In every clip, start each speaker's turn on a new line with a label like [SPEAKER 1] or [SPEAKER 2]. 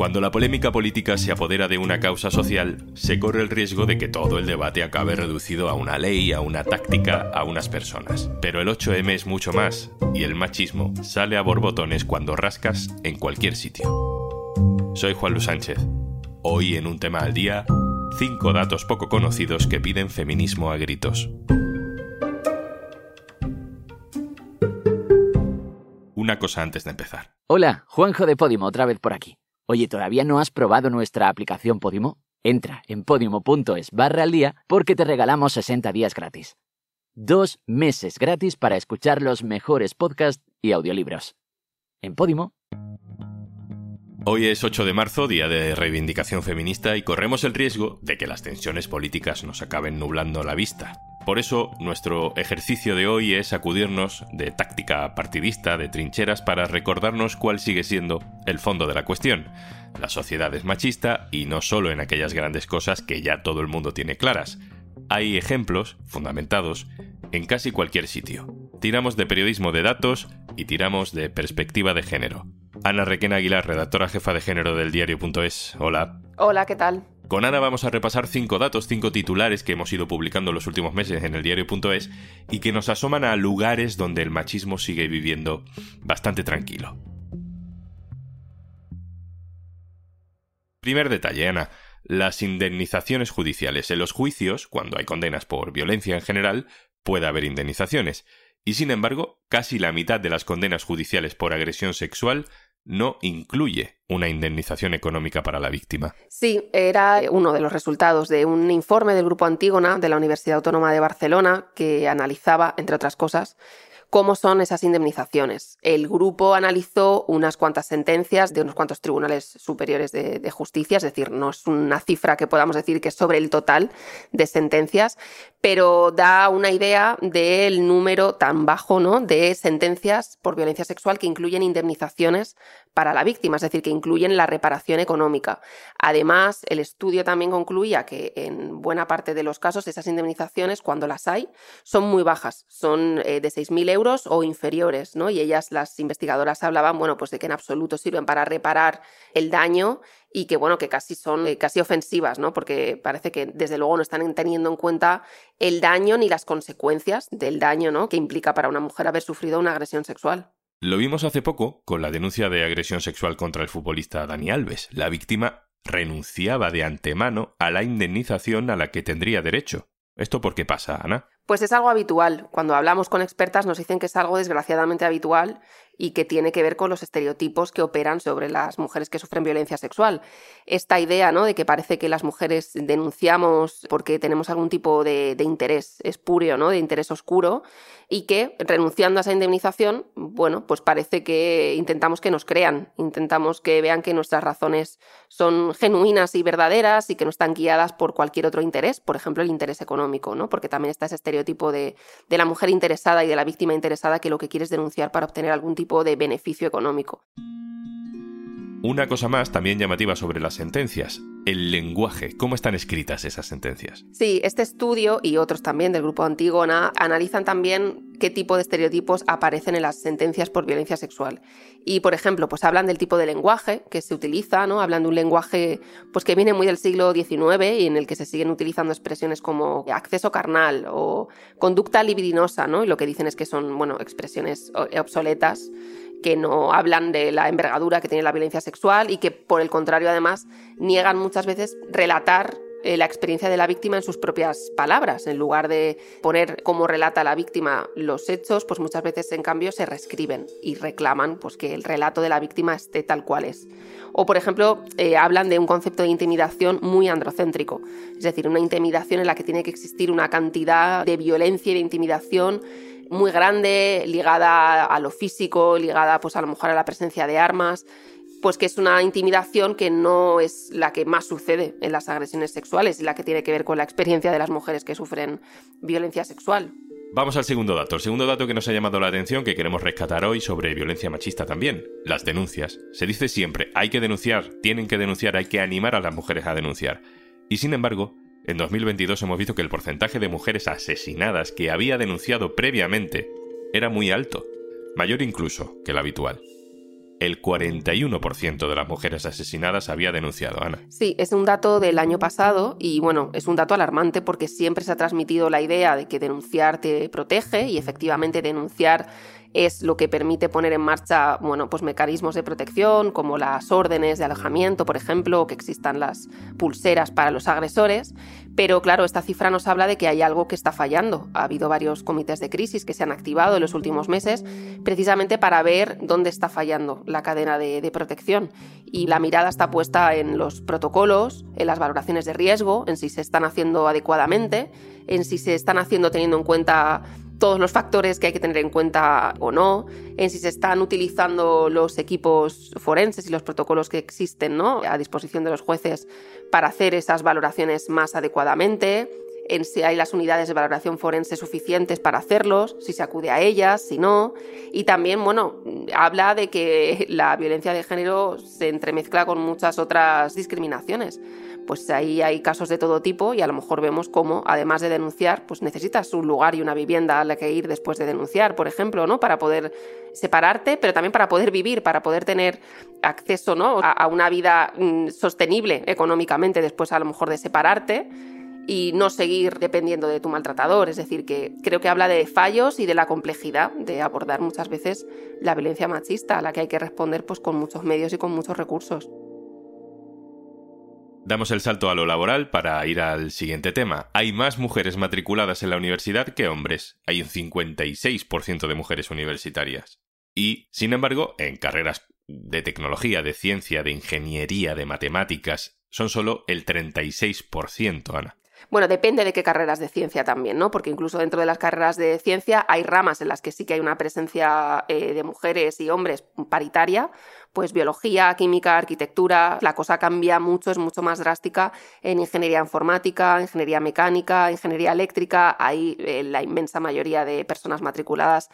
[SPEAKER 1] Cuando la polémica política se apodera de una causa social, se corre el riesgo de que todo el debate acabe reducido a una ley, a una táctica, a unas personas. Pero el 8M es mucho más, y el machismo sale a borbotones cuando rascas en cualquier sitio. Soy Juan Luis Sánchez. Hoy en un tema al día, cinco datos poco conocidos que piden feminismo a gritos. Una cosa antes de empezar.
[SPEAKER 2] Hola, Juanjo de Podimo, otra vez por aquí. Oye, ¿todavía no has probado nuestra aplicación Podimo? Entra en podimo.es barra al día porque te regalamos 60 días gratis. Dos meses gratis para escuchar los mejores podcasts y audiolibros. En Podimo.
[SPEAKER 1] Hoy es 8 de marzo, día de reivindicación feminista, y corremos el riesgo de que las tensiones políticas nos acaben nublando la vista. Por eso, nuestro ejercicio de hoy es acudirnos de táctica partidista, de trincheras, para recordarnos cuál sigue siendo el fondo de la cuestión. La sociedad es machista y no solo en aquellas grandes cosas que ya todo el mundo tiene claras. Hay ejemplos, fundamentados, en casi cualquier sitio. Tiramos de periodismo de datos y tiramos de perspectiva de género. Ana Requena Aguilar, redactora jefa de género del diario.es. Hola.
[SPEAKER 3] Hola, ¿qué tal?
[SPEAKER 1] Con Ana vamos a repasar cinco datos, cinco titulares que hemos ido publicando los últimos meses en el diario.es y que nos asoman a lugares donde el machismo sigue viviendo bastante tranquilo. Primer detalle, Ana. Las indemnizaciones judiciales. En los juicios, cuando hay condenas por violencia en general, puede haber indemnizaciones. Y sin embargo, casi la mitad de las condenas judiciales por agresión sexual no incluye una indemnización económica para la víctima.
[SPEAKER 3] Sí, era uno de los resultados de un informe del Grupo Antígona de la Universidad Autónoma de Barcelona que analizaba, entre otras cosas, cómo son esas indemnizaciones. El grupo analizó unas cuantas sentencias de unos cuantos tribunales superiores de, justicia, es decir, no es una cifra que podamos decir que es sobre el total de sentencias, pero da una idea del número tan bajo ¿no? de sentencias por violencia sexual que incluyen indemnizaciones para la víctima, es decir, que incluyen la reparación económica. Además, el estudio también concluía que en buena parte de los casos esas indemnizaciones, cuando las hay, son muy bajas, son eh, de 6.000 euros o inferiores, ¿no? Y ellas, las investigadoras, hablaban, bueno, pues de que en absoluto sirven para reparar el daño y que, bueno, que casi son eh, casi ofensivas, ¿no? Porque parece que desde luego no están teniendo en cuenta el daño ni las consecuencias del daño, ¿no? Que implica para una mujer haber sufrido una agresión sexual.
[SPEAKER 1] Lo vimos hace poco con la denuncia de agresión sexual contra el futbolista Dani Alves. La víctima renunciaba de antemano a la indemnización a la que tendría derecho. ¿Esto por qué pasa, Ana?
[SPEAKER 3] Pues es algo habitual. Cuando hablamos con expertas nos dicen que es algo desgraciadamente habitual y que tiene que ver con los estereotipos que operan sobre las mujeres que sufren violencia sexual. Esta idea ¿no? de que parece que las mujeres denunciamos porque tenemos algún tipo de, interés espúreo, ¿no? de interés oscuro, y que renunciando a esa indemnización, bueno, pues parece que intentamos que nos crean, intentamos que vean que nuestras razones son genuinas y verdaderas y que no están guiadas por cualquier otro interés, por ejemplo el interés económico, ¿no? porque también está ese estereotipo tipo de, de la mujer interesada y de la víctima interesada que lo que quiere es denunciar para obtener algún tipo de beneficio económico.
[SPEAKER 1] Una cosa más también llamativa sobre las sentencias, el lenguaje, cómo están escritas esas sentencias.
[SPEAKER 3] Sí, este estudio y otros también del grupo Antígona analizan también qué tipo de estereotipos aparecen en las sentencias por violencia sexual. Y por ejemplo, pues hablan del tipo de lenguaje que se utiliza, ¿no? Hablan de un lenguaje pues que viene muy del siglo XIX y en el que se siguen utilizando expresiones como acceso carnal o conducta libidinosa, ¿no? Y lo que dicen es que son, bueno, expresiones obsoletas que no hablan de la envergadura que tiene la violencia sexual y que, por el contrario, además, niegan muchas veces relatar eh, la experiencia de la víctima en sus propias palabras. En lugar de poner cómo relata la víctima los hechos, pues muchas veces, en cambio, se reescriben y reclaman pues, que el relato de la víctima esté tal cual es. O, por ejemplo, eh, hablan de un concepto de intimidación muy androcéntrico, es decir, una intimidación en la que tiene que existir una cantidad de violencia y de intimidación muy grande, ligada a lo físico, ligada pues a lo mejor a la presencia de armas, pues que es una intimidación que no es la que más sucede en las agresiones sexuales y la que tiene que ver con la experiencia de las mujeres que sufren violencia sexual.
[SPEAKER 1] Vamos al segundo dato. El segundo dato que nos ha llamado la atención, que queremos rescatar hoy sobre violencia machista también, las denuncias. Se dice siempre, hay que denunciar, tienen que denunciar, hay que animar a las mujeres a denunciar. Y sin embargo, en 2022 hemos visto que el porcentaje de mujeres asesinadas que había denunciado previamente era muy alto, mayor incluso que el habitual. el 41% de las mujeres asesinadas había denunciado, Ana.
[SPEAKER 3] Sí, es un dato del año pasado y bueno, es un dato alarmante porque siempre se ha transmitido la idea de que denunciar te protege y efectivamente denunciar es lo que permite poner en marcha bueno, pues mecanismos de protección como las órdenes de alojamiento, por ejemplo, o que existan las pulseras para los agresores. Pero claro, esta cifra nos habla de que hay algo que está fallando. Ha habido varios comités de crisis que se han activado en los últimos meses precisamente para ver dónde está fallando la cadena de, de protección. Y la mirada está puesta en los protocolos, en las valoraciones de riesgo, en si se están haciendo adecuadamente, en si se están haciendo teniendo en cuenta todos los factores que hay que tener en cuenta o no, en si se están utilizando los equipos forenses y los protocolos que existen ¿no? a disposición de los jueces para hacer esas valoraciones más adecuadamente, en si hay las unidades de valoración forense suficientes para hacerlos, si se acude a ellas, si no. Y también, bueno, habla de que la violencia de género se entremezcla con muchas otras discriminaciones pues ahí hay casos de todo tipo y a lo mejor vemos cómo, además de denunciar, pues necesitas un lugar y una vivienda a la que ir después de denunciar, por ejemplo, ¿no? Para poder separarte, pero también para poder vivir, para poder tener acceso, ¿no? A, una vida mm, sostenible económicamente después a lo mejor de separarte y no seguir dependiendo de tu maltratador. Es decir, que creo que habla de fallos y de la complejidad de abordar muchas veces la violencia machista, a la que hay que responder pues, con muchos medios y con muchos recursos.
[SPEAKER 1] Damos el salto a lo laboral para ir al siguiente tema. Hay más mujeres matriculadas en la universidad que hombres. Hay un 56% de mujeres universitarias. Y, sin embargo, en carreras de tecnología, de ciencia, de ingeniería, de matemáticas, son solo el 36%, Ana.
[SPEAKER 3] Bueno, depende de qué carreras de ciencia también, ¿no? Porque incluso dentro de las carreras de ciencia hay ramas en las que sí que hay una presencia eh, de mujeres y hombres paritaria, pues biología, química, arquitectura, la cosa cambia mucho, es mucho más drástica en ingeniería informática, ingeniería mecánica, ingeniería eléctrica, hay eh, la inmensa mayoría de personas matriculadas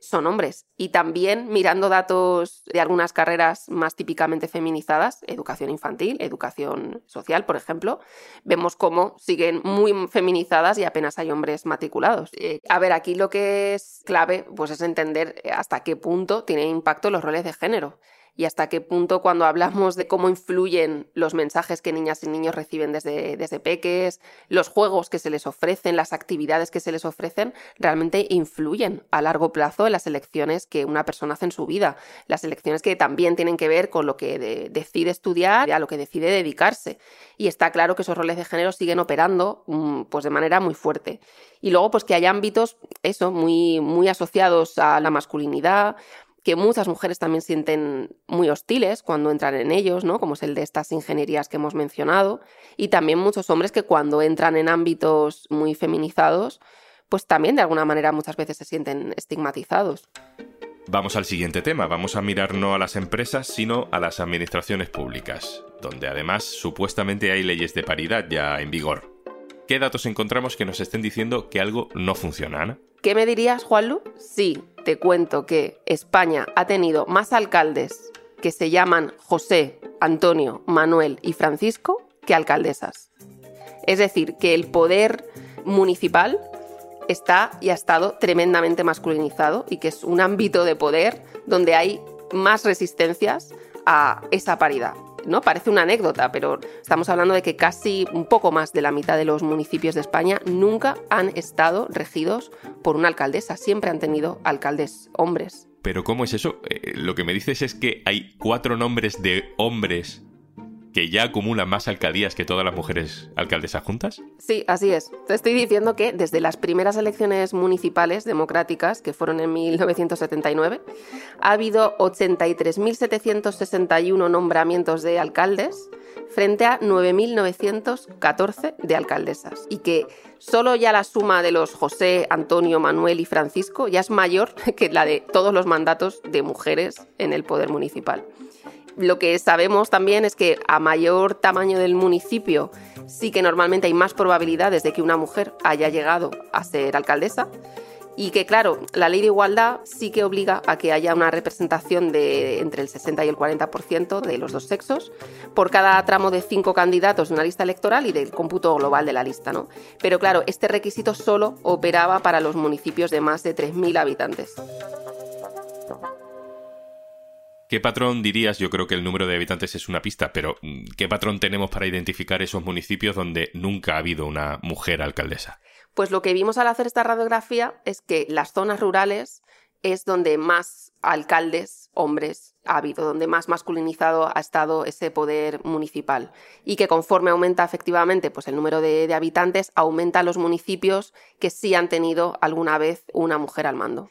[SPEAKER 3] son hombres. Y también mirando datos de algunas carreras más típicamente feminizadas, educación infantil, educación social, por ejemplo, vemos cómo siguen muy feminizadas y apenas hay hombres matriculados. Eh, a ver, aquí lo que es clave pues es entender hasta qué punto tienen impacto los roles de género y hasta qué punto cuando hablamos de cómo influyen los mensajes que niñas y niños reciben desde, desde peques, los juegos que se les ofrecen, las actividades que se les ofrecen, realmente influyen a largo plazo en las elecciones que una persona hace en su vida, las elecciones que también tienen que ver con lo que decide estudiar a lo que decide dedicarse. Y está claro que esos roles de género siguen operando mm, pues de manera muy fuerte. Y luego pues que hay ámbitos, eso, muy, muy asociados a la masculinidad, que muchas mujeres también sienten muy hostiles cuando entran en ellos, ¿no? Como es el de estas ingenierías que hemos mencionado, y también muchos hombres que cuando entran en ámbitos muy feminizados, pues también de alguna manera muchas veces se sienten estigmatizados.
[SPEAKER 1] Vamos al siguiente tema, vamos a mirar no a las empresas, sino a las administraciones públicas, donde además supuestamente hay leyes de paridad ya en vigor. ¿Qué datos encontramos que nos estén diciendo que algo no funciona,
[SPEAKER 3] ¿Qué me dirías, Juanlu? Sí, te cuento que España ha tenido más alcaldes que se llaman José, Antonio, Manuel y Francisco que alcaldesas. Es decir, que el poder municipal está y ha estado tremendamente masculinizado y que es un ámbito de poder donde hay más resistencias a esa paridad. ¿No? Parece una anécdota, pero estamos hablando de que casi un poco más de la mitad de los municipios de España nunca han estado regidos por una alcaldesa, siempre han tenido alcaldes hombres.
[SPEAKER 1] Pero ¿cómo es eso? Eh, lo que me dices es que hay cuatro nombres de hombres que ya acumulan más alcaldías que todas las mujeres alcaldesas juntas?
[SPEAKER 3] Sí, así es. Te estoy diciendo que desde las primeras elecciones municipales democráticas, que fueron en 1979, ha habido 83.761 nombramientos de alcaldes frente a 9.914 de alcaldesas. Y que solo ya la suma de los José, Antonio, Manuel y Francisco ya es mayor que la de todos los mandatos de mujeres en el poder municipal lo que sabemos también es que a mayor tamaño del municipio sí que normalmente hay más probabilidades de que una mujer haya llegado a ser alcaldesa y que claro, la ley de igualdad sí que obliga a que haya una representación de entre el 60 y el 40% de los dos sexos por cada tramo de cinco candidatos de una lista electoral y del cómputo global de la lista, ¿no? Pero claro, este requisito solo operaba para los municipios de más de 3.000 habitantes.
[SPEAKER 1] ¿Qué patrón dirías? Yo creo que el número de habitantes es una pista, pero mm, ¿qué patrón tenemos para identificar esos municipios donde nunca ha habido una mujer alcaldesa?
[SPEAKER 3] Pues lo que vimos al hacer esta radiografía es que las zonas rurales es donde más alcaldes, hombres, ha habido, donde más masculinizado ha estado ese poder municipal. Y que conforme aumenta efectivamente pues, el número de, de habitantes, aumenta los municipios que sí han tenido alguna vez una mujer al mando.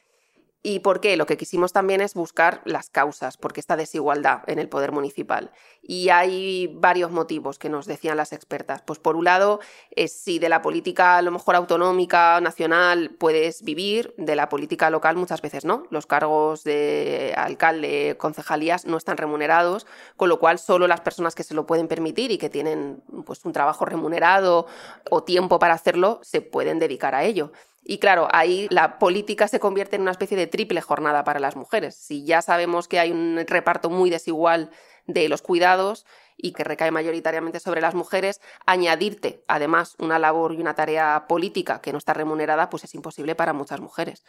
[SPEAKER 3] ¿Y por qué? Lo que quisimos también es buscar las causas, porque esta desigualdad en el poder municipal. Y hay varios motivos que nos decían las expertas. Pues por un lado, es si de la política a lo mejor autonómica, nacional, puedes vivir, de la política local muchas veces no. Los cargos de alcalde, concejalías no están remunerados, con lo cual solo las personas que se lo pueden permitir y que tienen pues, un trabajo remunerado o tiempo para hacerlo, se pueden dedicar a ello. Y claro, ahí la política se convierte en una especie de triple jornada para las mujeres. Si ya sabemos que hay un reparto muy desigual de los cuidados y que recae mayoritariamente sobre las mujeres, añadirte además una labor y una tarea política que no está remunerada, pues es imposible para muchas mujeres.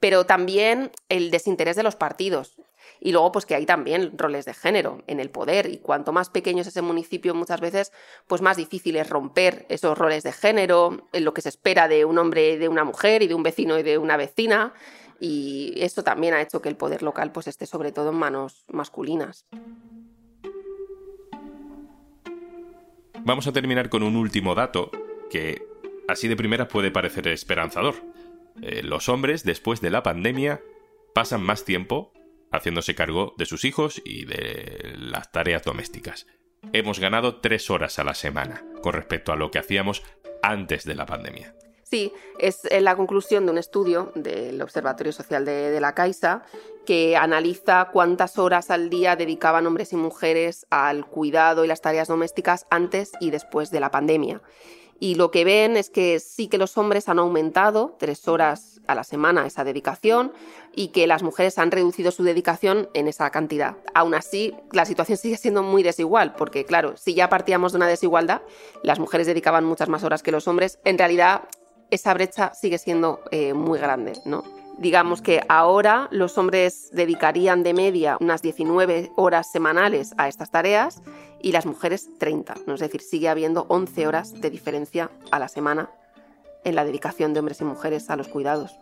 [SPEAKER 3] Pero también el desinterés de los partidos. Y luego, pues que hay también roles de género en el poder y cuanto más pequeño es ese municipio, muchas veces, pues más difícil es romper esos roles de género, en lo que se espera de un hombre y de una mujer y de un vecino y de una vecina. Y esto también ha hecho que el poder local pues esté sobre todo en manos masculinas.
[SPEAKER 1] Vamos a terminar con un último dato que así de primera puede parecer esperanzador. Eh, los hombres, después de la pandemia, pasan más tiempo haciéndose cargo de sus hijos y de las tareas domésticas. Hemos ganado tres horas a la semana con respecto a lo que hacíamos antes de la pandemia.
[SPEAKER 3] Sí, es la conclusión de un estudio del Observatorio Social de, la Caixa que analiza cuántas horas al día dedicaban hombres y mujeres al cuidado y las tareas domésticas antes y después de la pandemia y lo que ven es que sí que los hombres han aumentado tres horas a la semana esa dedicación y que las mujeres han reducido su dedicación en esa cantidad. Aún así, la situación sigue siendo muy desigual, porque claro, si ya partíamos de una desigualdad, las mujeres dedicaban muchas más horas que los hombres, en realidad esa brecha sigue siendo eh, muy grande, ¿no? Digamos que ahora los hombres dedicarían de media unas 19 horas semanales a estas tareas y las mujeres 30. Es decir, sigue habiendo 11 horas de diferencia a la semana en la dedicación de hombres y mujeres a los cuidados.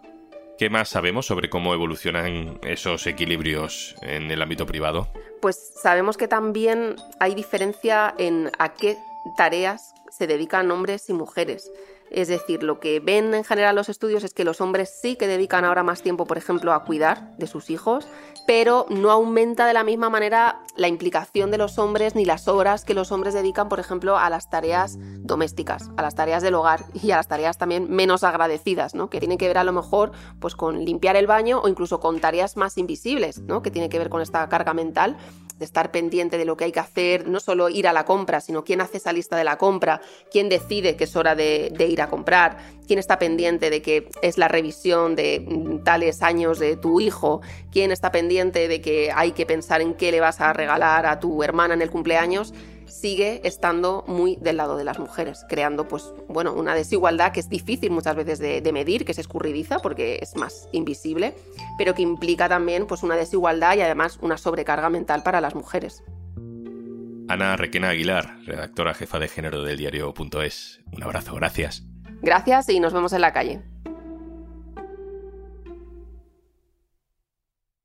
[SPEAKER 1] ¿Qué más sabemos sobre cómo evolucionan esos equilibrios en el ámbito privado?
[SPEAKER 3] Pues sabemos que también hay diferencia en a qué tareas se dedican hombres y mujeres. Es decir, lo que ven en general los estudios es que los hombres sí que dedican ahora más tiempo, por ejemplo, a cuidar de sus hijos, pero no aumenta de la misma manera la implicación de los hombres ni las horas que los hombres dedican, por ejemplo, a las tareas domésticas, a las tareas del hogar y a las tareas también menos agradecidas, ¿no? Que tienen que ver a lo mejor pues con limpiar el baño o incluso con tareas más invisibles, ¿no? Que tiene que ver con esta carga mental de estar pendiente de lo que hay que hacer, no solo ir a la compra, sino quién hace esa lista de la compra, quién decide que es hora de, ir a comprar, quién está pendiente de que es la revisión de tales años de tu hijo, quién está pendiente de que hay que pensar en qué le vas a regalar a tu hermana en el cumpleaños sigue estando muy del lado de las mujeres, creando pues bueno, una desigualdad que es difícil muchas veces de, medir, que es escurridiza porque es más invisible, pero que implica también pues una desigualdad y además una sobrecarga mental para las mujeres.
[SPEAKER 1] Ana Requena Aguilar, redactora jefa de género del diario.es. Un abrazo, gracias.
[SPEAKER 3] Gracias y nos vemos en la calle.